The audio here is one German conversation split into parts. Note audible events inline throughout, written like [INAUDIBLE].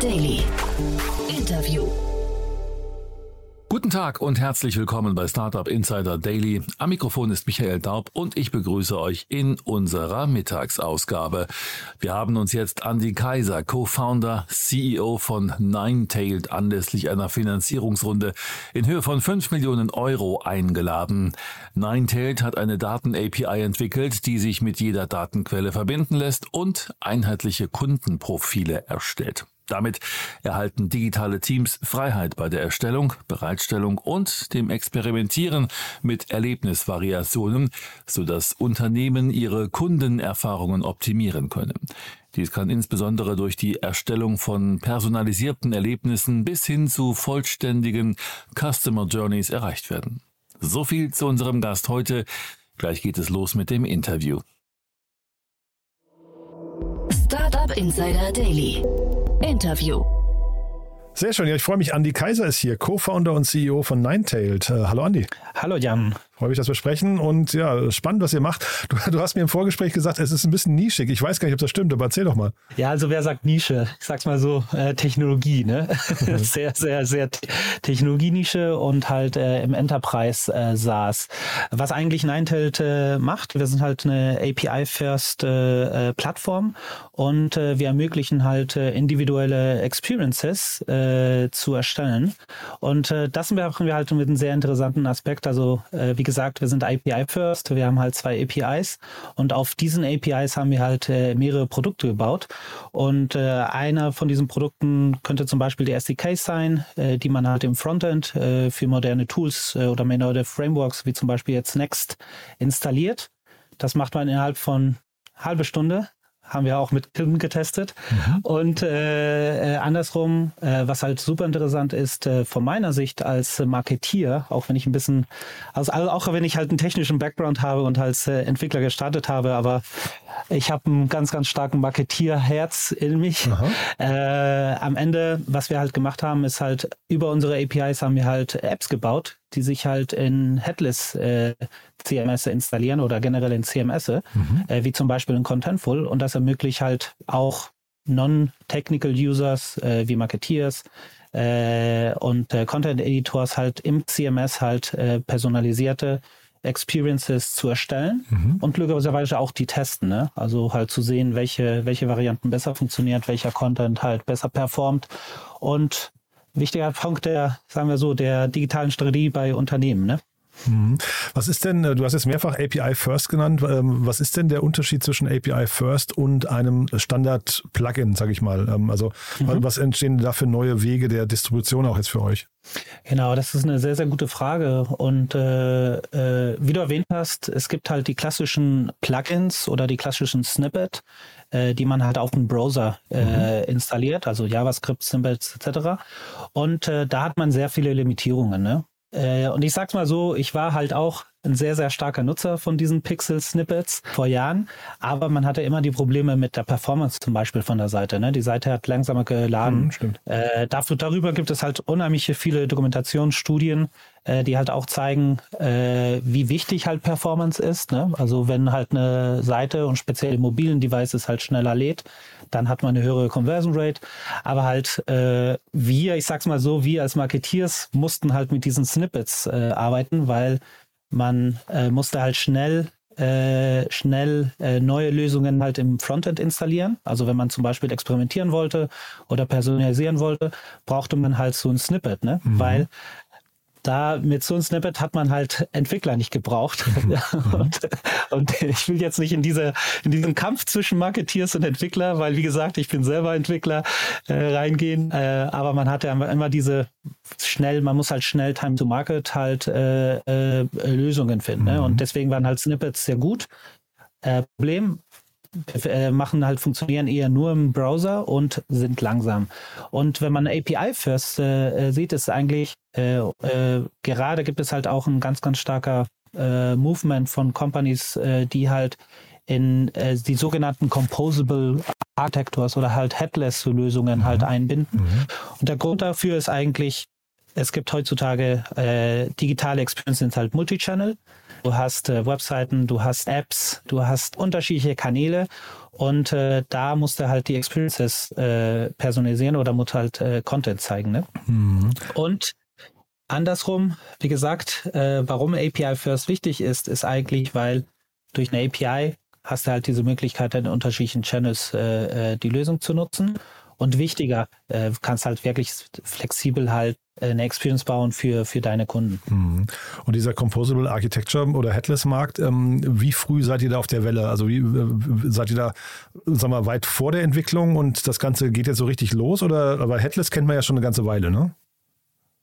Daily. Interview. Guten Tag und herzlich willkommen bei Startup Insider Daily. Am Mikrofon ist Michael Daub und ich begrüße euch in unserer Mittagsausgabe. Wir haben uns jetzt Andy Kaiser, Co-Founder, CEO von Ninetailed, anlässlich einer Finanzierungsrunde in Höhe von 5 Millionen Euro eingeladen. Ninetailed hat eine Daten-API entwickelt, die sich mit jeder Datenquelle verbinden lässt und einheitliche Kundenprofile erstellt. Damit erhalten digitale Teams Freiheit bei der Erstellung, Bereitstellung und dem Experimentieren mit Erlebnisvariationen, sodass Unternehmen ihre Kundenerfahrungen optimieren können. Dies kann insbesondere durch die Erstellung von personalisierten Erlebnissen bis hin zu vollständigen Customer Journeys erreicht werden. So viel zu unserem Gast heute. Gleich geht es los mit dem Interview. Startup Insider Daily. Interview. Sehr schön. Ja, ich freue mich. Andy Kaiser ist hier, Co-Founder und CEO von Ninetailed. Äh, hallo Andy. Hallo Jan. Freue mich, dass wir sprechen und ja, spannend, was ihr macht. Du, du, hast mir im Vorgespräch gesagt, es ist ein bisschen nischig. Ich weiß gar nicht, ob das stimmt, aber erzähl doch mal. Ja, also wer sagt Nische? Ich sag's mal so, äh, Technologie, ne? [LAUGHS] sehr, sehr, sehr Technologienische und halt äh, im Enterprise äh, SaaS. Was eigentlich Ninetelt äh, macht, wir sind halt eine API-First äh, äh, Plattform und äh, wir ermöglichen halt äh, individuelle Experiences äh, zu erstellen. Und äh, das machen wir halt mit einem sehr interessanten Aspekt. Also äh, wie gesagt, wir sind API First, wir haben halt zwei APIs und auf diesen APIs haben wir halt äh, mehrere Produkte gebaut. Und äh, einer von diesen Produkten könnte zum Beispiel die SDKs sein, äh, die man halt im Frontend äh, für moderne Tools äh, oder moderne Frameworks wie zum Beispiel jetzt Next installiert. Das macht man innerhalb von halbe Stunde haben wir auch mit Kunden getestet. Mhm. Und äh, äh, andersrum, äh, was halt super interessant ist, äh, von meiner Sicht als Marketier, auch wenn ich ein bisschen, also auch wenn ich halt einen technischen Background habe und als äh, Entwickler gestartet habe, aber ich habe einen ganz, ganz starken Marketierherz in mich. Äh, am Ende, was wir halt gemacht haben, ist halt über unsere APIs haben wir halt Apps gebaut, die sich halt in Headless äh, CMS installieren oder generell in CMS, mhm. äh, wie zum Beispiel in Contentful. Und das ermöglicht halt auch non-technical Users äh, wie Marketeers äh, und äh, Content Editors halt im CMS halt äh, personalisierte Experiences zu erstellen mhm. und glücklicherweise auch die testen. Ne? Also halt zu sehen, welche, welche Varianten besser funktioniert, welcher Content halt besser performt und wichtiger Punkt der, sagen wir so, der digitalen Strategie bei Unternehmen. Ne? Mhm. Was ist denn, äh, du hast jetzt mehrfach API First genannt, ähm, was ist denn der Unterschied zwischen API First und einem Standard-Plugin, sage ich mal? Ähm, also mhm. was entstehen da für neue Wege der Distribution auch jetzt für euch? Genau, das ist eine sehr, sehr gute Frage. Und äh, äh, wie du erwähnt hast, es gibt halt die klassischen Plugins oder die klassischen Snippet, äh, die man halt auf dem Browser äh, mhm. installiert, also JavaScript, Snippets etc. Und äh, da hat man sehr viele Limitierungen. Ne? Äh, und ich sag's mal so, ich war halt auch ein sehr, sehr starker Nutzer von diesen Pixel-Snippets vor Jahren, aber man hatte immer die Probleme mit der Performance zum Beispiel von der Seite. Ne? Die Seite hat langsamer geladen. Mhm. Äh, dafür, darüber gibt es halt unheimlich viele Dokumentationsstudien, äh, die halt auch zeigen, äh, wie wichtig halt Performance ist. Ne? Also wenn halt eine Seite und speziell mobilen Devices halt schneller lädt, dann hat man eine höhere Conversion Rate. Aber halt äh, wir, ich sag's mal so, wir als Marketeers mussten halt mit diesen Snippets äh, arbeiten, weil man äh, musste halt schnell äh, schnell äh, neue Lösungen halt im Frontend installieren. Also wenn man zum Beispiel experimentieren wollte oder personalisieren wollte, brauchte man halt so ein Snippet, ne? Mhm. Weil da mit so einem Snippet hat man halt Entwickler nicht gebraucht. [LAUGHS] Mhm. [LAUGHS] und, und, ich will jetzt nicht in diese in diesen Kampf zwischen Marketeers und Entwickler, weil wie gesagt, ich bin selber Entwickler, äh, reingehen. Äh, aber man hatte immer diese schnell, man muss halt schnell Time to Market halt äh, äh Lösungen finden. Ne? Mhm. Ne? Und deswegen waren halt Snippets sehr gut. Äh, Problem, machen halt funktionieren eher nur im Browser und sind langsam. Und wenn man API First äh, sieht, ist eigentlich äh, äh, gerade gibt es halt auch ein ganz ganz starker äh, Movement von Companies, äh, die halt in die sogenannten Composable Architectures oder halt Headless Lösungen halt mhm. halt einbinden. Mhm. Und der Grund dafür ist eigentlich, es gibt heutzutage digitale Experiences halt Multichannel. Du hast äh, Webseiten, du hast Apps, du hast unterschiedliche Kanäle und äh, da musst du halt die Experiences äh, personalisieren oder musst halt äh, Content zeigen. Ne? Mhm. Und andersrum, wie gesagt, äh, warum API First wichtig ist, ist eigentlich, weil durch eine API hast du halt diese Möglichkeit, in unterschiedlichen Channels äh, die Lösung zu nutzen. Und wichtiger, äh, kannst halt wirklich flexibel halt äh, eine Experience bauen für, für deine Kunden. Mhm. Und dieser Composable Architecture oder Headless Markt, ähm, wie früh seid ihr da auf der Welle? Also wie seid ihr da, sag mal, weit vor der Entwicklung und das Ganze geht jetzt so richtig los? Oder aber Headless kennt man ja schon eine ganze Weile, ne?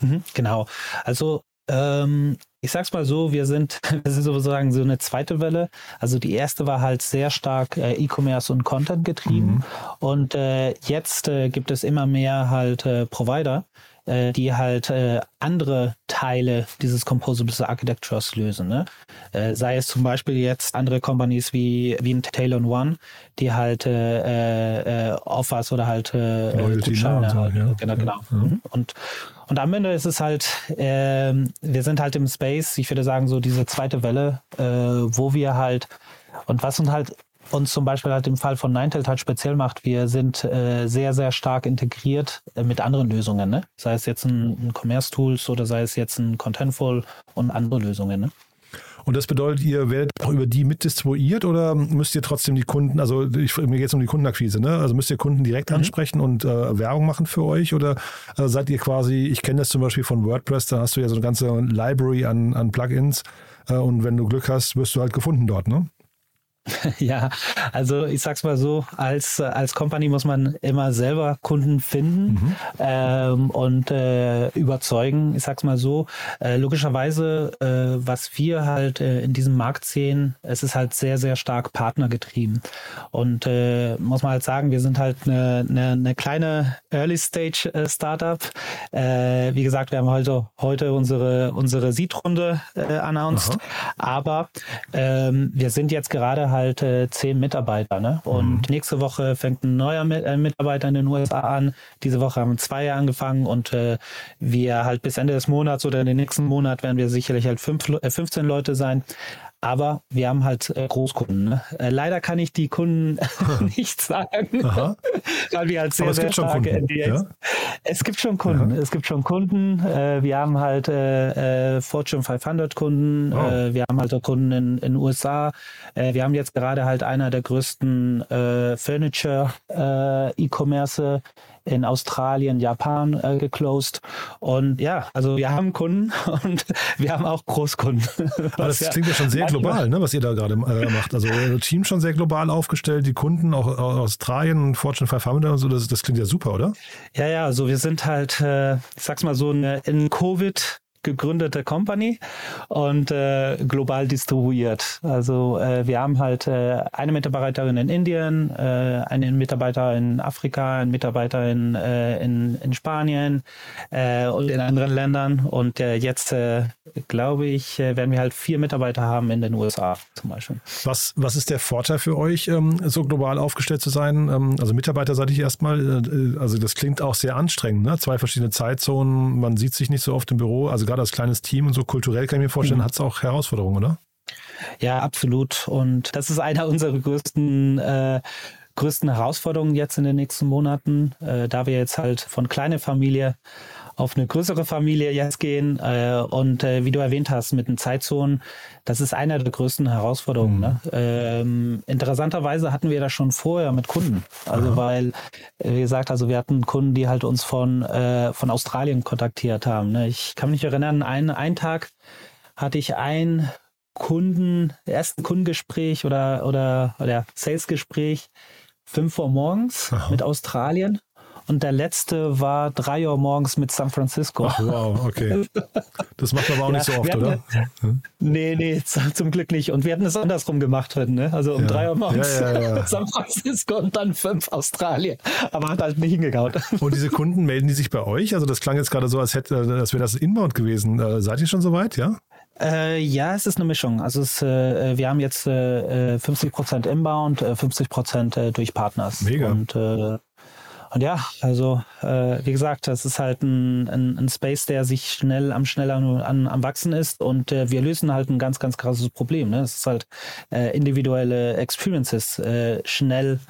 Mhm, genau. Also ähm, ich sag's mal so, wir sind, [LAUGHS] wir sind sozusagen so eine zweite Welle. Also die erste war halt sehr stark äh, E-Commerce und Content getrieben. Mhm. Und äh, jetzt äh, gibt es immer mehr halt äh, Provider, äh, die halt äh, andere Teile dieses Composable Architectures lösen. Ne? Äh, sei es zum Beispiel jetzt andere Companies wie, wie ein Tailor One, die halt äh, äh, Offers oder halt äh, Gutscheine so, halt, ja. genau, genau. Ja. Mhm. Und und am Ende ist es halt, äh, wir sind halt im Space, ich würde sagen, so diese zweite Welle, äh, wo wir halt, und was uns halt uns zum Beispiel halt im Fall von Ninetales halt speziell macht, wir sind äh, sehr, sehr stark integriert äh, mit anderen Lösungen, ne? Sei es jetzt ein, ein Commerce Tools oder sei es jetzt ein Contentful und andere Lösungen, ne? Und das bedeutet, ihr werdet auch über die mitdistribuiert oder müsst ihr trotzdem die Kunden, also ich, mir geht es um die Kundenakquise, ne? Also müsst ihr Kunden direkt mhm. ansprechen und äh, Werbung machen für euch oder äh, seid ihr quasi, ich kenne das zum Beispiel von WordPress, da hast du ja so eine ganze Library an, an Plugins äh, und wenn du Glück hast, wirst du halt gefunden dort, ne? [LAUGHS] Ja, also ich sag's mal so, als, als Company muss man immer selber Kunden finden mhm. ähm, und äh, überzeugen. Ich sag's mal so, äh, logischerweise, äh, was wir halt äh, in diesem Markt sehen, es ist halt sehr, sehr stark partnergetrieben. Und äh, muss man halt sagen, wir sind halt eine, eine, eine kleine Early-Stage-Startup. Äh, wie gesagt, wir haben heute, heute unsere, unsere Seed-Runde announced, Aha. aber ähm, wir sind jetzt gerade halt äh, zehn Mitarbeiter. Ne? Und mhm. nächste Woche fängt ein neuer äh, Mitarbeiter in den USA an. Diese Woche haben zwei angefangen und äh, wir halt bis Ende des Monats oder in den nächsten Monat werden wir sicherlich halt fünf, äh, 15 Leute sein. Aber wir haben halt äh, Großkunden. Ne? Äh, leider kann ich die Kunden [LAUGHS] nicht sagen, weil wir halt sehr, sehr starke NDAs. Ja? Es gibt schon Kunden. Ja. Es gibt schon Kunden. Äh, wir haben halt Fortune 500 Kunden. Oh. Wir haben halt auch Kunden in den USA. wir haben jetzt gerade halt einer der größten Furniture E-Commerce in Australien, Japan äh, geclosed. Und ja, also wir haben Kunden [LAUGHS] und wir haben auch Großkunden. Aber das [LAUGHS] klingt ja schon sehr global, ne, was ihr da gerade äh, macht. Also euer Team schon sehr global aufgestellt, die Kunden auch aus Australien, Fortune 500 und so, das, das klingt ja super, oder? Ja, ja, also wir sind halt, äh, ich sag's mal so, in Covid gegründete Company und äh, global distribuiert. Also äh, wir haben halt äh, eine Mitarbeiterin in Indien, äh, einen Mitarbeiter in Afrika, einen Mitarbeiter in, äh, in, in Spanien äh, und in anderen Ländern. Und jetzt, glaube ich, werden wir halt vier Mitarbeiter haben in den USA zum Beispiel. Was, was ist der Vorteil für euch, ähm, so global aufgestellt zu sein? Ähm, also Mitarbeiter sage ich erstmal, also das klingt auch sehr anstrengend, ne? Zwei verschiedene Zeitzonen, man sieht sich nicht so oft im Büro, also gerade als kleines Team und so kulturell kann ich mir vorstellen, mhm. hat es auch Herausforderungen, oder? Ja, absolut. Und das ist einer unserer größten äh, größten Herausforderungen jetzt in den nächsten Monaten, äh, da wir jetzt halt von kleiner Familie auf eine größere Familie jetzt gehen. Äh, und äh, wie du erwähnt hast, mit den Zeitzonen, das ist einer der größten Herausforderungen. Mhm. Ne? Ähm, interessanterweise hatten wir das schon vorher mit Kunden. Also Aha. weil, äh, wie gesagt, also wir hatten Kunden, die halt uns von, äh, von Australien kontaktiert haben. Ne? Ich kann mich erinnern, einen, einen Tag hatte ich ein Kunden, ersten Kundengespräch oder, oder, oder Salesgespräch, fünf Uhr morgens Aha. mit Australien und der letzte war drei Uhr morgens mit San Francisco. Ach, wow, okay. Das macht man aber auch ja, nicht so oft, oder? Hm? Nee, nee, [LAUGHS] zum Glück nicht. Und wir hätten es andersrum gemacht heute, ne? Also um ja. drei Uhr morgens ja, [LAUGHS] San Francisco und dann fünf Australien. Aber hat halt nicht hingegaut. [LAUGHS] Und diese Kunden melden die sich bei euch? Also das klang jetzt gerade so, als hätte, als wäre das Inbound gewesen. Äh, seid ihr schon soweit, ja? Äh, ja, es ist eine Mischung. Also es, äh, wir haben jetzt äh, 50% Inbound, 50% äh, durch Partners. Mega. Und äh, Und ja, also äh, wie gesagt, das ist halt ein, ein, ein, Space, der sich schnell am schneller an, am wachsen ist und äh, wir lösen halt ein ganz, ganz krasses Problem. Ne? Es ist halt äh, individuelle Experiences äh, schnell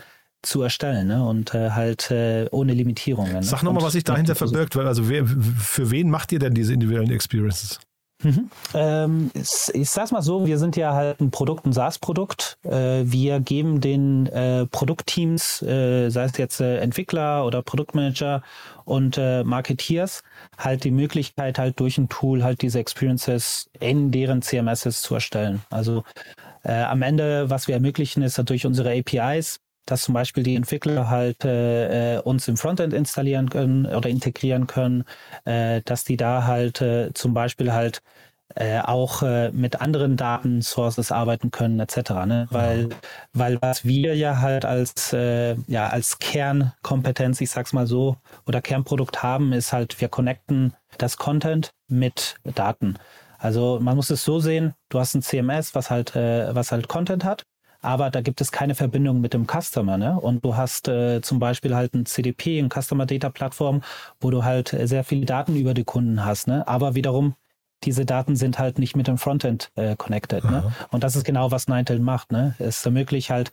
zu erstellen ne? und äh, halt äh, ohne Limitierungen. Ne? Sag nochmal, was sich dahinter verbirgt, weil also wer, für wen macht ihr denn diese individuellen Experiences? Mhm. Ähm, ich sag's mal so, wir sind ja halt ein Produkt, ein SaaS-Produkt. Äh, wir geben den äh, Produktteams, äh, sei es jetzt äh, Entwickler oder Produktmanager und äh, Marketeers, halt die Möglichkeit, halt durch ein Tool halt diese Experiences in deren CMSs zu erstellen. Also äh, am Ende, was wir ermöglichen, ist durch unsere APIs, dass zum Beispiel die Entwickler halt äh, uns im Frontend installieren können oder integrieren können, äh, dass die da halt äh, zum Beispiel halt äh, auch äh, mit anderen Datensources arbeiten können etc. Ne? Weil, weil was wir ja halt als äh, ja als Kernkompetenz, ich sag's mal so, oder Kernprodukt haben, ist halt wir connecten das Content mit Daten. Also man muss es so sehen: Du hast ein CMS, was halt äh, was halt Content hat aber da gibt es keine Verbindung mit dem Customer. Ne? Und du hast äh, zum Beispiel halt ein CDP, ein Customer Data Plattform, wo du halt sehr viele Daten über die Kunden hast. Ne? Aber wiederum, diese Daten sind halt nicht mit dem Frontend äh, connected. Ne? Und das ist genau, was Nintel macht. Ne? Es ermöglicht halt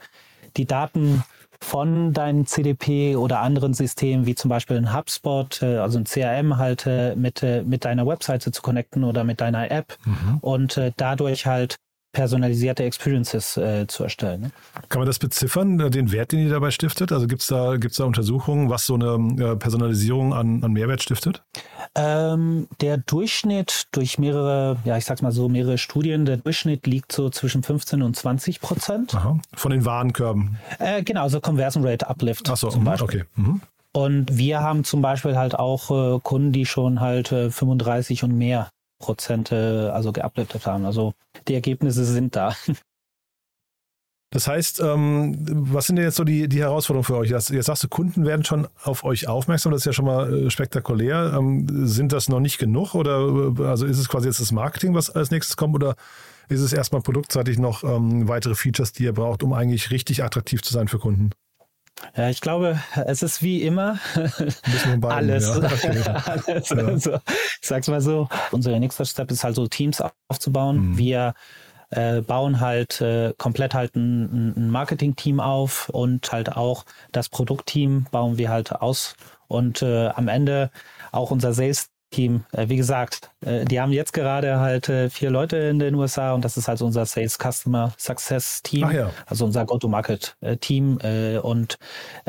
die Daten von deinem CDP oder anderen Systemen, wie zum Beispiel ein HubSpot, äh, also ein CRM halt äh, mit, äh, mit deiner Webseite zu connecten oder mit deiner App mhm. und dadurch halt personalisierte Experiences äh, zu erstellen. Ne? Kann man das beziffern, äh, den Wert, den ihr dabei stiftet? Also gibt es da, gibt's da Untersuchungen, was so eine äh, Personalisierung an, an Mehrwert stiftet? Ähm, der Durchschnitt durch mehrere, ja ich sag's mal so, mehrere Studien, der Durchschnitt liegt so zwischen 15 und 20 Prozent. Aha. Von den Warenkörben? Äh, genau, also Conversion Rate Uplift Ach so, zum mhm, Beispiel. okay. Mhm. Und wir haben zum Beispiel halt auch äh, Kunden, die schon halt äh, 35 und mehr Prozente also geupdatet haben. Also die Ergebnisse sind da. [LAUGHS] Das heißt, ähm, was sind denn jetzt so die, die Herausforderungen für euch? Jetzt, jetzt sagst du, Kunden werden schon auf euch aufmerksam, das ist ja schon mal äh, spektakulär. Ähm, sind das noch nicht genug oder äh, also ist es quasi jetzt das Marketing, was als nächstes kommt oder ist es erstmal produktseitig noch ähm, weitere Features, die ihr braucht, um eigentlich richtig attraktiv zu sein für Kunden? Ja, ich glaube, es ist wie immer beiden, alles. Ja. Okay. [LAUGHS] alles ja. Also, ich sag's mal so, unser nächster Step ist halt so Teams aufzubauen. Mhm. Wir äh, bauen halt äh, komplett halt ein, ein Marketing-Team auf und halt auch das Produktteam bauen wir halt aus. Und äh, am Ende auch unser Sales Team. Äh, wie gesagt, äh, die haben jetzt gerade halt äh, vier Leute in den USA und das ist halt unser Sales Customer Success Team, ja. also unser Go-to-Market-Team. Und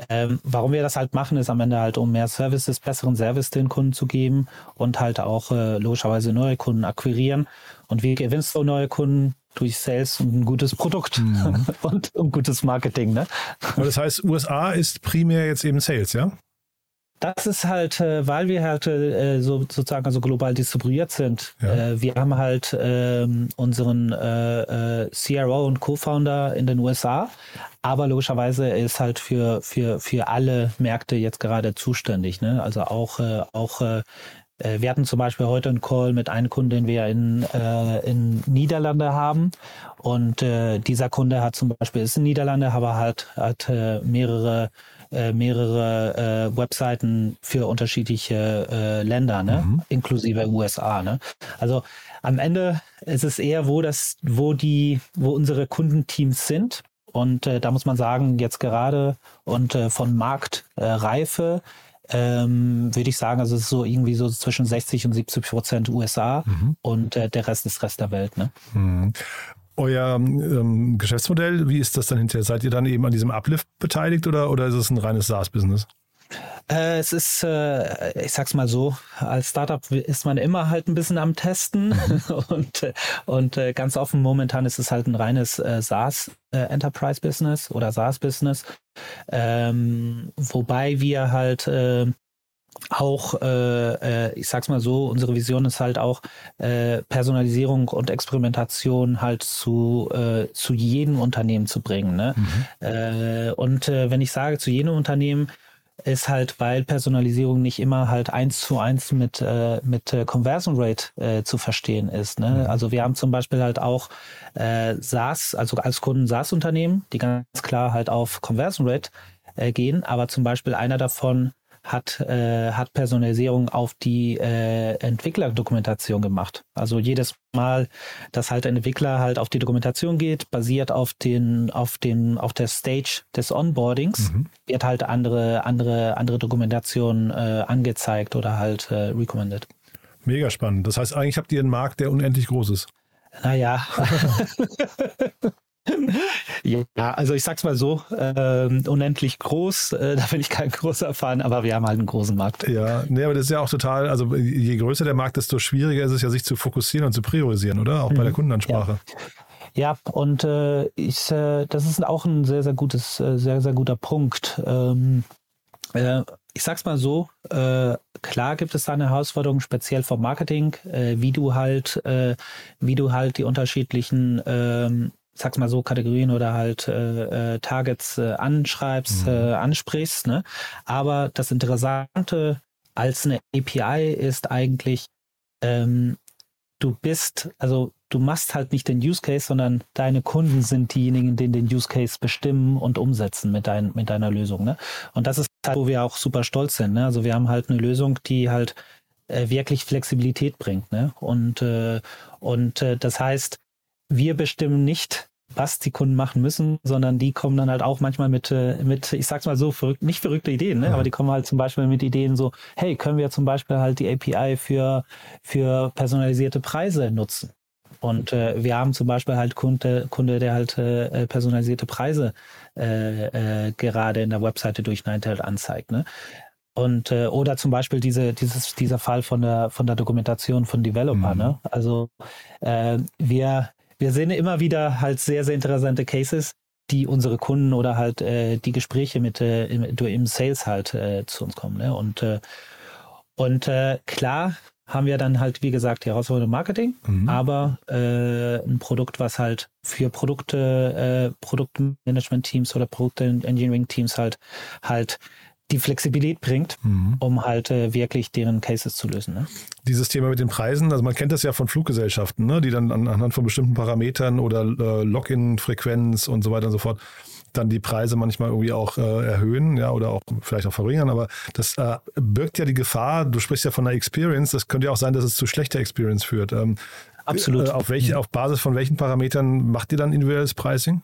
ähm, warum wir das halt machen, ist am Ende halt, um mehr Services, besseren Service den Kunden zu geben und halt auch logischerweise neue Kunden akquirieren. Und wie gewinnst du neue Kunden? durch Sales und ein gutes Produkt mhm. [LAUGHS] und ein gutes Marketing. Ne? Aber das heißt, USA ist primär jetzt eben Sales, ja? Das ist halt, äh, weil wir halt äh, so sozusagen also global distribuiert sind. Ja. Äh, wir haben halt ähm, unseren CRO und Co-Founder in den USA, aber logischerweise ist halt für, für, für alle Märkte jetzt gerade zuständig. Ne? Also auch, auch wir hatten zum Beispiel heute einen Call mit einem Kunden, den wir in, äh, in Niederlande haben. Und äh, dieser Kunde hat zum Beispiel ist in Niederlande, aber hat, hat äh, mehrere äh, mehrere äh, Webseiten für unterschiedliche äh, Länder, ne? Mhm. inklusive USA. Ne? Also am Ende ist es eher, wo das, wo die, wo unsere Kundenteams sind. Und äh, da muss man sagen, jetzt gerade und äh, von Marktreife ähm, würde ich sagen, also es ist so irgendwie so zwischen 60 und 70 Prozent USA mhm. und äh, der Rest ist Rest der Welt. Ne? Mhm. Euer ähm, Geschäftsmodell, wie ist das dann hinterher? Seid ihr dann eben an diesem Uplift beteiligt oder, oder ist es ein reines SaaS-Business? Äh, es ist, äh, ich sag's mal so, als Startup ist man immer halt ein bisschen am Testen mhm. [LAUGHS] und, und äh, ganz offen momentan ist es halt ein reines äh, SaaS äh, Enterprise Business oder SaaS Business, ähm, wobei wir halt äh, auch, äh, äh, ich sag's mal so, unsere Vision ist halt auch äh, Personalisierung und Experimentation halt zu, äh, zu jedem Unternehmen zu bringen. Ne? Mhm. Äh, und äh, wenn ich sage zu jedem Unternehmen, ist halt, weil Personalisierung nicht immer halt eins zu eins mit, äh, mit äh, Conversion Rate äh, zu verstehen ist. Ne? Mhm. Also wir haben zum Beispiel halt auch äh, SaaS, also als Kunden SaaS-Unternehmen, die ganz klar halt auf Conversion Rate äh, gehen. Aber zum Beispiel einer davon hat, äh, hat Personalisierung auf die äh, Entwicklerdokumentation gemacht. Also jedes Mal, dass halt ein Entwickler halt auf die Dokumentation geht, basiert auf den, auf dem, auf der Stage des Onboardings, mhm. wird halt andere, andere, andere Dokumentation äh, angezeigt oder halt äh, recommended. Mega spannend. Das heißt, eigentlich habt ihr einen Markt, der unendlich groß ist. Naja. [LAUGHS] [LAUGHS] [LAUGHS] ja, also ich sag's mal so, äh, unendlich groß, äh, da bin ich kein großer Fan, aber wir haben halt einen großen Markt. Ja, nee, aber das ist ja auch total, also je größer der Markt, desto schwieriger ist es ja, sich zu fokussieren und zu priorisieren, oder? Auch mhm. bei der mhm. Kundenansprache. Ja. ja und äh, ich, äh, das ist auch ein sehr, sehr gutes, äh, sehr, sehr guter Punkt. Ähm, äh, ich sag's mal so, äh, klar gibt es da eine Herausforderung, speziell vom Marketing, wie du halt, äh, wie du halt die unterschiedlichen, ähm, sag's mal so, Kategorien oder halt äh, äh, Targets äh, anschreibst, mhm. äh, ansprichst. Ne? Aber das Interessante als eine API ist eigentlich, ähm, du bist, also du machst halt nicht den Use Case, sondern deine Kunden sind diejenigen, die den Use Case bestimmen und umsetzen mit, dein, mit deiner Lösung. Ne? Und das ist halt, wo wir auch super stolz sind. Ne? Also wir haben halt eine Lösung, die halt äh, wirklich Flexibilität bringt. Ne? Und, äh, und äh, das heißt, wir bestimmen nicht, was die Kunden machen müssen, sondern die kommen dann halt auch manchmal mit, äh, mit ich sag's mal so, verrückt, nicht verrückte Ideen, ne? Ja. aber die kommen halt zum Beispiel mit Ideen so, hey, können wir zum Beispiel halt die API für, für personalisierte Preise nutzen? Und äh, wir haben zum Beispiel halt Kunde, Kunde der halt äh, personalisierte Preise äh, äh, gerade in der Webseite durch Ninetail anzeigt. Ne? Und äh, oder zum Beispiel diese, dieses, dieser Fall von der von der Dokumentation von Developer. Mhm. Ne? Also äh, wir, wir sehen immer wieder halt sehr, sehr interessante Cases, die unsere Kunden oder halt äh, die Gespräche mit äh, im, im Sales halt äh, zu uns kommen. Ne? Und, äh, und äh, klar haben wir dann halt, wie gesagt, die Herausforderung Marketing, mhm. aber äh, ein Produkt, was halt für Produkte, äh, Produktmanagement-Teams oder Produkt-Engineering-Teams halt halt die Flexibilität bringt, mhm. um halt äh, wirklich deren Cases zu lösen. Ne? Dieses Thema mit den Preisen, also man kennt das ja von Fluggesellschaften, ne, die dann anhand von bestimmten Parametern oder äh, Login-Frequenz und so weiter und so fort dann die Preise manchmal irgendwie auch äh, erhöhen, ja, oder auch vielleicht auch verringern, aber das äh, birgt ja die Gefahr, du sprichst ja von einer Experience, das könnte ja auch sein, dass es zu schlechter Experience führt. Ähm, Absolut. Äh, auf, welche, auf Basis von welchen Parametern macht ihr dann individuelles Pricing?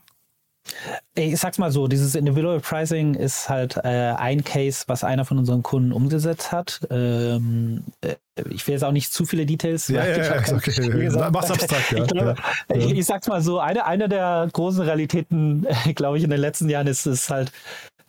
Ich sag's mal so, dieses Individual Pricing ist halt äh, ein Case, was einer von unseren Kunden umgesetzt hat. Ähm, äh, ich will jetzt auch nicht zu viele Details. Ja, ja, ja, okay. Gesagt, Mach's abstrakt, ja. Ich, glaub, ja. Ich, ich, sag's mal so, eine, eine der großen Realitäten, [LAUGHS] glaube ich, in den letzten Jahren ist es halt,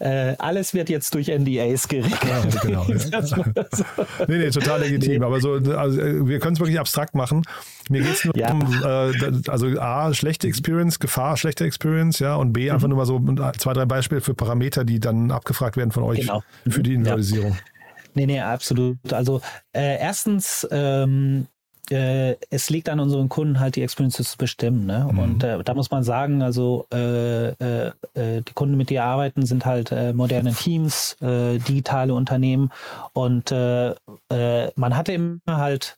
äh, alles wird jetzt durch NDAs geregelt. Ja, [LAUGHS] genau. [LAUGHS] Ja. nee, nee, total legitim. Aber so, also, wir können es wirklich abstrakt machen. Mir geht es nur ja. um, äh, also A, schlechte Experience, Gefahr, schlechte Experience, ja, und B, mhm. einfach nur mal so zwei, drei Beispiele für Parameter, die dann abgefragt werden von euch genau. für die Individualisierung. Nee, nee, absolut. Also äh, erstens ähm, äh, es liegt an unseren Kunden halt die Experiences zu bestimmen. Ne? Mhm. Und äh, da muss man sagen, also äh, äh, äh die Kunden, mit denen wir arbeiten, sind halt äh, moderne Teams, digitale Unternehmen und man hatte immer halt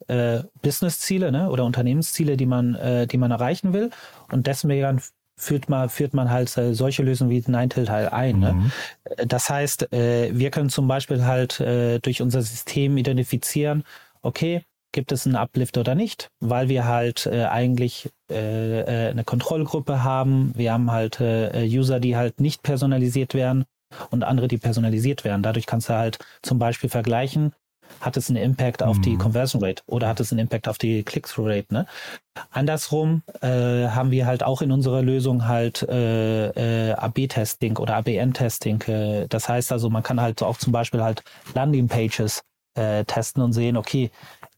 Business-Ziele ne? oder Unternehmensziele, die man, die man erreichen will. Und deswegen führt man, führt man halt solche Lösungen wie Ninetail halt ein. Ne? Mhm. Ne? Das heißt, wir können zum Beispiel halt durch unser System identifizieren, okay, gibt es einen Uplift oder nicht, weil wir halt äh, eigentlich äh, äh, eine Kontrollgruppe haben. Wir haben halt äh, User, die halt nicht personalisiert werden und andere, die personalisiert werden. Dadurch kannst du halt zum Beispiel vergleichen, hat es einen Impact auf mhm. die Conversion Rate oder hat es einen Impact auf die Click-through Rate. Ne? Andersrum äh, haben wir halt auch in unserer Lösung halt äh, äh, AB-Testing oder ABN-Testing. Äh, das heißt also, man kann halt auch zum Beispiel halt Landing-Pages äh, testen und sehen, okay,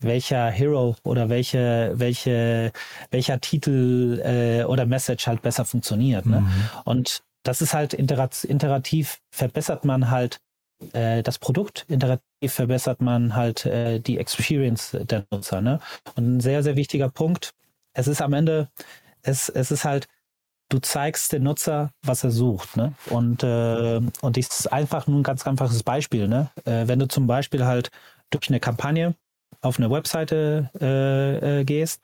welcher Hero oder welche, welche, welcher Titel äh, oder Message halt besser funktioniert. Ne? Mhm. Und das ist halt iterativ verbessert man halt äh, das Produkt, iterativ verbessert man halt äh, die Experience der Nutzer. Ne? Und ein sehr, sehr wichtiger Punkt, es ist am Ende, es, es ist halt, du zeigst dem Nutzer, was er sucht. Ne? Und, äh, und das ist einfach nur ein ganz einfaches Beispiel. Ne? Äh, wenn du zum Beispiel halt durch eine Kampagne auf eine Webseite äh, äh, gehst,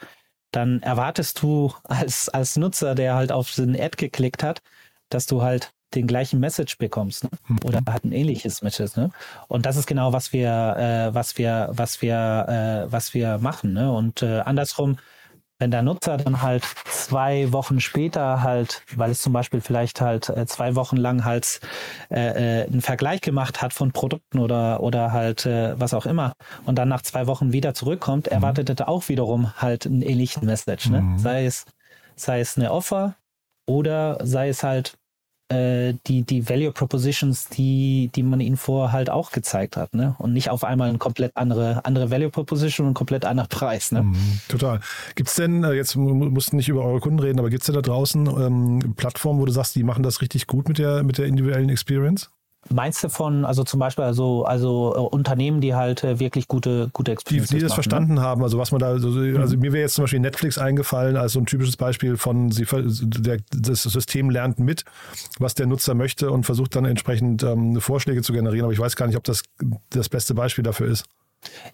dann erwartest du als, als Nutzer, der halt auf den Ad geklickt hat, dass du halt den gleichen Message bekommst ne? Mhm. oder halt ein ähnliches Message. Ne? Und das ist genau, was wir, äh, was wir, was wir, äh, was wir machen. Ne? Und äh, andersrum, wenn der Nutzer dann halt zwei Wochen später halt, weil es zum Beispiel vielleicht halt äh, zwei Wochen lang halt äh, äh, einen Vergleich gemacht hat von Produkten oder oder halt äh, was auch immer und dann nach zwei Wochen wieder zurückkommt, erwartet er auch wiederum halt einen ähnlichen Message, ne? Mhm. Sei es sei es eine Offer oder sei es halt äh, die, die Value Propositions, die, die man ihnen vorher halt auch gezeigt hat, ne? Und nicht auf einmal eine komplett andere, andere Value Proposition und komplett anderer Preis, ne? Mhm, Total. Gibt es denn, äh, jetzt mu- mussten nicht über eure Kunden reden, aber gibt es denn da draußen ähm, Plattformen, wo du sagst, die machen das richtig gut mit der, mit der individuellen Experience? Meinst du von, also zum Beispiel also, also äh, Unternehmen, die halt äh, wirklich gute, gute Die, Experiences die das machen, verstanden haben, also was man da, also, also mir wäre jetzt zum Beispiel Netflix eingefallen als so ein typisches Beispiel von, sie, der, das System lernt mit, was der Nutzer möchte und versucht dann entsprechend ähm, Vorschläge zu generieren, aber ich weiß gar nicht, ob das das beste Beispiel dafür ist.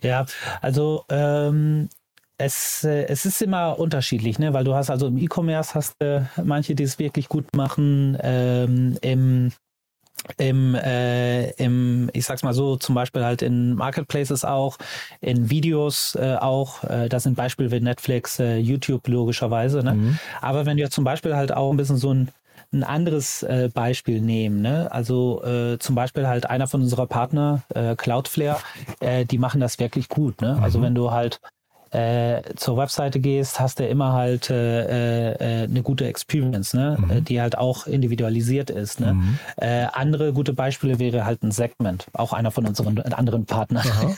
Ne? Ja, also ähm, es, äh, es ist immer unterschiedlich, ne? weil du hast also im E-Commerce hast du manche, die es wirklich gut machen, ähm, im im, äh, im, ich sag's mal so, zum Beispiel halt in Marketplaces auch, in Videos äh, auch, äh, das sind Beispiele wie Netflix, äh, YouTube logischerweise, ne? Mhm. Aber wenn wir zum Beispiel halt auch ein bisschen so ein ein anderes äh, Beispiel nehmen. Ne? Also äh, zum Beispiel halt einer von unserer Partner, äh, Cloudflare, äh, die machen das wirklich gut. Ne? Also wenn du halt äh, zur Webseite gehst, hast du immer halt äh, äh, eine gute Experience, ne? Äh, die halt auch individualisiert ist. Ne? Äh, andere gute Beispiele wäre halt ein Segment, auch einer von unseren anderen Partnern. [LAUGHS]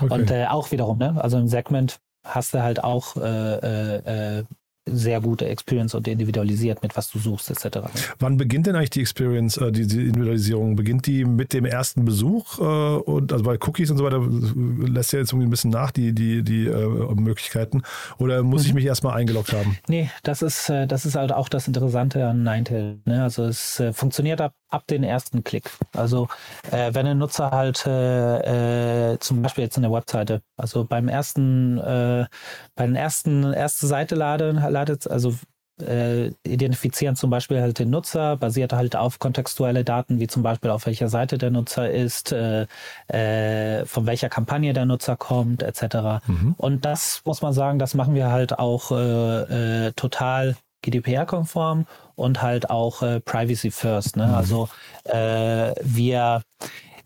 Okay. Und äh, auch wiederum, ne? also im Segment hast du halt auch äh, äh, äh, sehr gute Experience und individualisiert mit was du suchst etc. Wann beginnt denn eigentlich die Experience, äh, die, die Individualisierung? Beginnt die mit dem ersten Besuch? Äh, und also bei Cookies und so weiter lässt ja jetzt irgendwie ein bisschen nach die, die, die äh, Möglichkeiten. Oder muss ich mich erstmal eingeloggt haben? Nee, das ist, äh, das ist halt auch das Interessante an Ninetail. Ne? Also es äh, funktioniert ab, ab den ersten Klick. Also äh, wenn ein Nutzer halt äh, äh, zum Beispiel jetzt in der Webseite, also beim ersten, äh, bei den ersten erste Seite laden, ladet, also äh, identifizieren zum Beispiel halt den Nutzer, basiert halt auf kontextuelle Daten, wie zum Beispiel auf welcher Seite der Nutzer ist, äh, äh, von welcher Kampagne der Nutzer kommt, etc. Und das muss man sagen, das machen wir halt auch äh, äh, total GDPR-konform und halt auch äh, Privacy First. Ne? Also äh, wir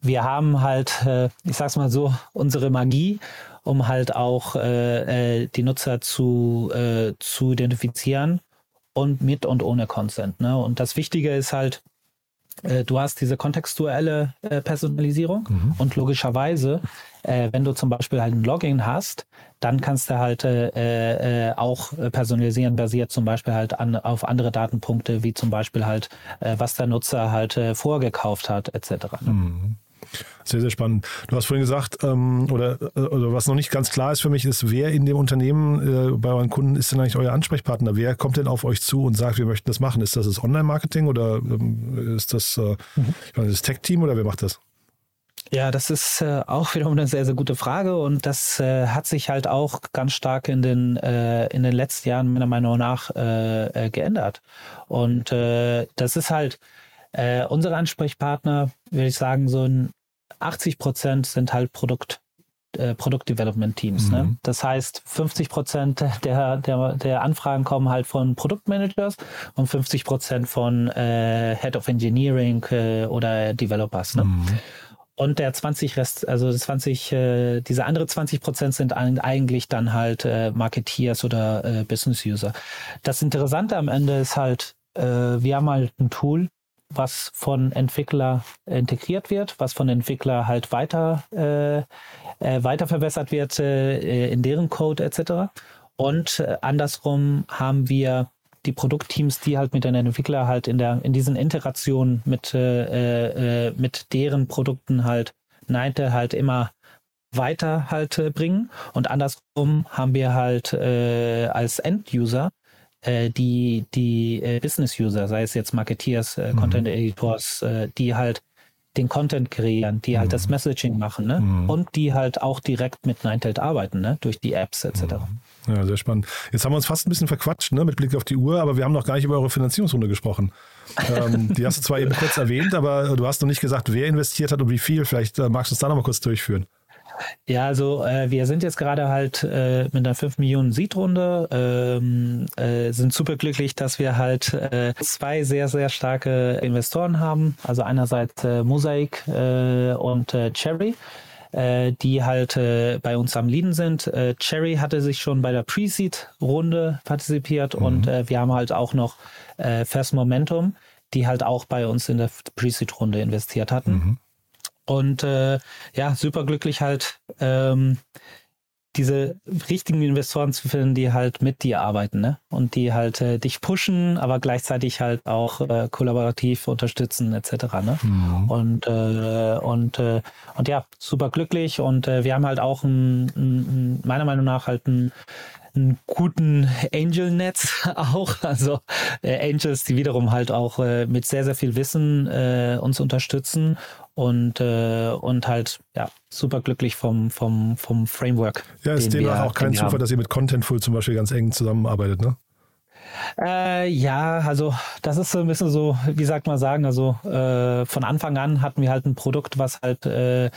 wir haben halt, äh, ich sag's mal so, unsere Magie, um halt auch äh, äh, die Nutzer zu, äh, zu identifizieren und mit und ohne Consent. Ne? Und das Wichtige ist halt, äh, du hast diese kontextuelle äh, Personalisierung und logischerweise, äh, wenn du zum Beispiel halt ein Login hast, dann kannst du halt äh, äh, auch personalisieren, basiert zum Beispiel halt an, auf andere Datenpunkte, wie zum Beispiel halt, was der Nutzer halt vorgekauft hat, etc. Ne? Sehr, sehr spannend. Du hast vorhin gesagt, ähm, oder, äh, oder was noch nicht ganz klar ist für mich, ist, wer in dem Unternehmen äh, bei euren Kunden ist denn eigentlich euer Ansprechpartner? Wer kommt denn auf euch zu und sagt, wir möchten das machen? Ist das das Online-Marketing oder ähm, ist das äh, meine, das Tech-Team oder wer macht das? Ja, das ist äh, auch wiederum eine sehr, sehr gute Frage und das äh, hat sich halt auch ganz stark in den, äh, in den letzten Jahren meiner Meinung nach äh, äh, geändert. Und das ist halt, unsere Ansprechpartner, würde ich sagen, so ein 80 Prozent sind halt Produkt, äh, Produktdevelopment-Teams. Ne? Mhm. Das heißt, 50 Prozent der, der, der Anfragen kommen halt von Produktmanagers und 50 Prozent von äh, Head of Engineering äh, oder Developers. Ne? Und der 20 Rest, also das 20, äh, diese andere 20 Prozent sind ein, eigentlich dann halt äh, Marketeers oder äh, Business User. Das Interessante am Ende ist halt, äh, wir haben halt ein Tool, was von Entwickler integriert wird, was von Entwickler halt weiter, äh, äh, weiter verbessert wird äh, in deren Code etc. Und äh, andersrum haben wir die Produktteams, die halt mit den Entwicklern halt in der in diesen Interaktionen mit äh, äh, mit deren Produkten halt Neinte halt immer weiter halt äh, bringen und andersrum haben wir halt äh, als End-User äh, die die äh, Business-User, sei es jetzt Marketeers, äh, Content-Editors, äh, die halt den Content kreieren, die halt das Messaging machen, ne? Und die halt auch direkt mit Ninetale arbeiten, ne? Durch die Apps etc. Ja, sehr spannend. Jetzt haben wir uns fast ein bisschen verquatscht ne, mit Blick auf die Uhr, aber wir haben noch gar nicht über eure Finanzierungsrunde gesprochen. ähm, die hast du zwar eben kurz erwähnt, aber du hast noch nicht gesagt, wer investiert hat und wie viel. Vielleicht äh, magst du es da noch mal kurz durchführen. Ja, also äh, wir sind jetzt gerade halt äh, mit einer 5 Millionen Seed-Runde, ähm, äh, sind super glücklich, dass wir halt äh, zwei sehr, sehr starke Investoren haben. Also einerseits äh, Mosaic äh, und Cherry die halt äh, bei uns am Leaden sind. Äh, Cherry hatte sich schon bei der Pre-Seed-Runde partizipiert mhm. und äh, wir haben halt auch noch First Momentum, die halt auch bei uns in der Pre-Seed-Runde investiert hatten. Mhm. Und äh, ja, super glücklich halt, ähm, diese richtigen Investoren zu finden, die halt mit dir arbeiten, ne? Und die halt äh, dich pushen, aber gleichzeitig halt auch äh, kollaborativ unterstützen, etc. Ne? Mhm. Und äh, und äh, und ja, super glücklich und äh, wir haben halt auch ein, ein, meiner Meinung nach halt ein einen guten Angel-Netz [LAUGHS] auch. Also äh, Angels, die wiederum halt auch äh, mit sehr, sehr viel Wissen äh, uns unterstützen und, äh, und halt ja, super glücklich vom, vom, vom Framework. Ja, ist demnach auch kein Zufall, haben. dass ihr mit Contentful zum Beispiel ganz eng zusammenarbeitet, ne? Äh, ja, also das ist so ein bisschen so, wie sagt man sagen, also äh, von Anfang an hatten wir halt ein Produkt, was halt, äh, äh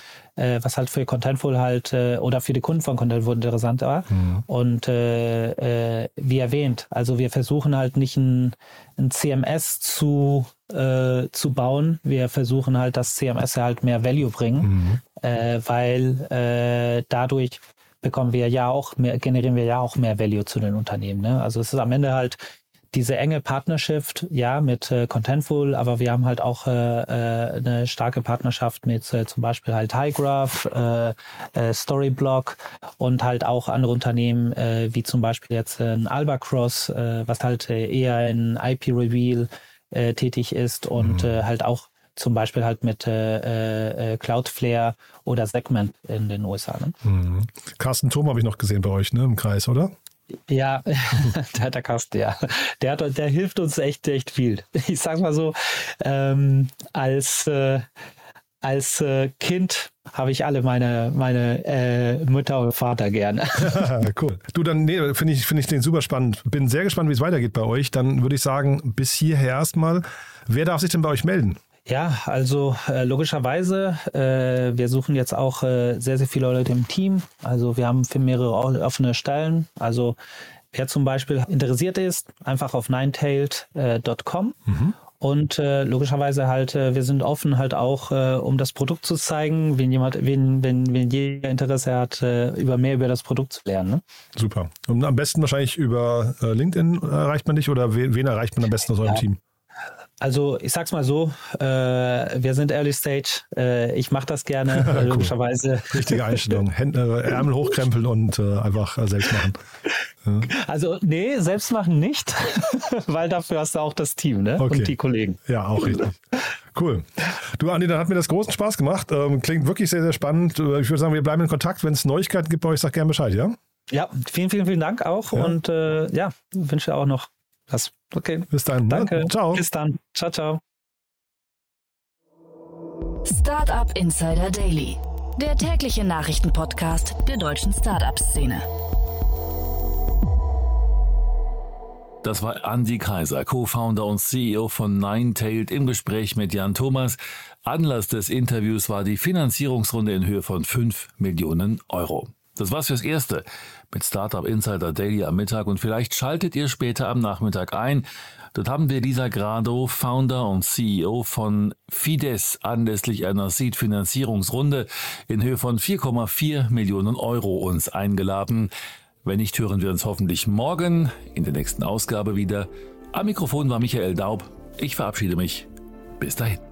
was halt für Contentful halt äh, oder für die Kunden von Contentful interessant war. Mhm. Und äh, wie erwähnt, also wir versuchen halt nicht ein, ein CMS zu, zu bauen. Wir versuchen halt, dass CMS halt mehr Value bringen, mhm. weil dadurch bekommen wir ja auch mehr, generieren wir ja auch mehr Value zu den Unternehmen. Ne? Also es ist am Ende halt diese enge Partnership, ja, mit äh, Contentful, aber wir haben halt auch äh, äh, eine starke Partnerschaft mit äh, zum Beispiel halt Highgraph, äh, äh, Storyblock und halt auch andere Unternehmen, wie zum Beispiel jetzt ein Albacross, was halt eher in IP-Reveal tätig ist und mhm. halt auch zum Beispiel halt mit äh, äh, Cloudflare oder Segment in den USA. Ne? Mhm. Carsten Thom habe ich noch gesehen bei euch ne, im Kreis, oder? Ja, [LAUGHS] der, der Carsten, ja. Der, hat, der hilft uns echt, echt viel. [LAUGHS] Ich sag mal so, ähm, als, äh, als äh, Kind habe ich alle meine, meine äh, Mutter und Vater gerne. [LAUGHS] cool. Du, dann nee, finde ich, find ich den super spannend. Bin sehr gespannt, wie es weitergeht bei euch. Dann würde ich sagen, bis hierher erstmal. Wer darf sich denn bei euch melden? Ja, also äh, logischerweise, äh, wir suchen jetzt auch äh, sehr, sehr viele Leute im Team. Also wir haben für mehrere offene Stellen. Also wer zum Beispiel interessiert ist, einfach auf ninetailed.com. Mhm. Und äh, logischerweise halt, äh, wir sind offen halt auch, äh, um das Produkt zu zeigen, wenn jemand, wenn, wenn, wenn jeder Interesse hat, äh, über mehr über das Produkt zu lernen. Ne? Super. Und am besten wahrscheinlich über äh, LinkedIn erreicht man dich oder wen, wen erreicht man am besten aus eurem ja. Team? Also ich sag's mal so, äh, wir sind Early Stage, äh, ich mache das gerne, [LAUGHS] cool. logischerweise. Richtige Einstellung, Hände, Ärmel hochkrempeln und äh, einfach äh, selbst machen. Ja. Also nee, selbst machen nicht, [LAUGHS] weil dafür hast du auch das Team ne? Okay. und die Kollegen. Ja, auch richtig. Cool. Du, Andi, dann hat mir das großen Spaß gemacht. Ähm, klingt wirklich sehr, sehr spannend. Äh, ich würde sagen, wir bleiben in Kontakt. Wenn es Neuigkeiten gibt bei euch, sag gerne Bescheid, ja? Ja, vielen, vielen, vielen Dank auch ja. und äh, ja, wünsche auch noch das, okay. Bis dann. Ne? Danke. Ne? Ciao. Bis dann. Ciao, ciao. Startup Insider Daily, der tägliche Nachrichtenpodcast der deutschen Startup-Szene. Das war Andy Kaiser, Co-Founder und CEO von Ninetailed im Gespräch mit Jan Thomas. Anlass des Interviews war die Finanzierungsrunde in Höhe von 5 Millionen Euro. Das war's fürs Erste mit Startup Insider Daily am Mittag und vielleicht schaltet ihr später am Nachmittag ein. Dort haben wir Lisa Grado, Founder und CEO von Fides, anlässlich einer Seed-Finanzierungsrunde in Höhe von 4,4 Millionen Euro uns eingeladen. Wenn nicht, hören wir uns hoffentlich morgen in der nächsten Ausgabe wieder. Am Mikrofon war Michael Daub. Ich verabschiede mich. Bis dahin.